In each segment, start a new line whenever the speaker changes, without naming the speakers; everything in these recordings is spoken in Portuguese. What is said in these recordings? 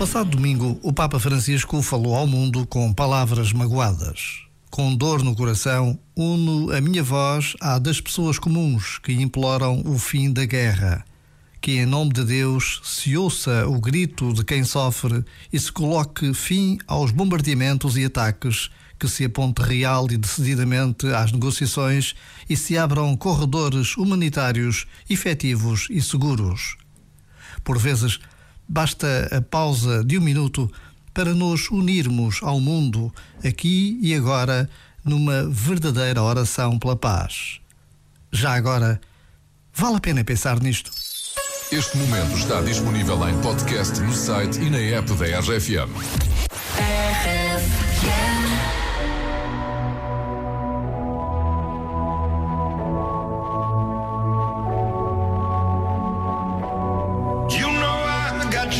passado domingo, o Papa Francisco falou ao mundo com palavras magoadas. Com dor no coração, uno a minha voz à das pessoas comuns que imploram o fim da guerra. Que, em nome de Deus, se ouça o grito de quem sofre e se coloque fim aos bombardeamentos e ataques, que se aponte real e decididamente às negociações e se abram corredores humanitários efetivos e seguros. Por vezes, Basta a pausa de um minuto para nos unirmos ao mundo, aqui e agora, numa verdadeira oração pela paz. Já agora, vale a pena pensar nisto.
Este momento está disponível em podcast no site e na app da RFM.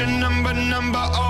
Number, number, oh.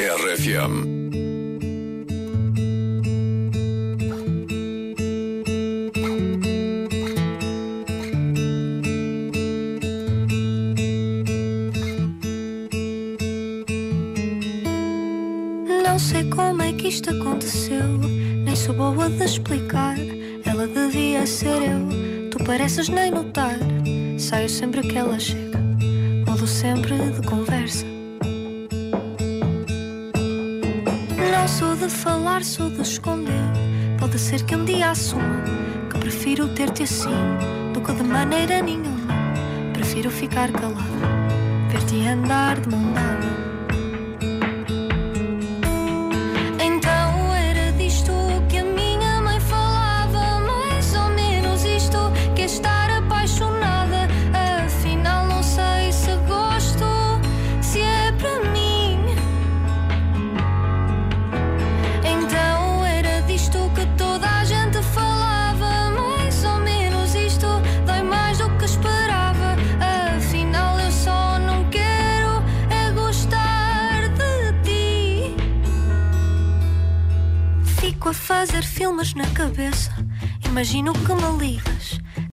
RFM.
Não sei como é que isto aconteceu, nem sou boa de explicar. Ela devia ser eu, tu pareces nem notar. Saio sempre que ela chega, mudo sempre de conversa. Sou de falar, sou de esconder. Pode ser que um dia assuma que prefiro ter-te assim do que de maneira nenhuma. Prefiro ficar calado, ver-te andar de mão dada. A fazer filmes na cabeça. Imagino que me liga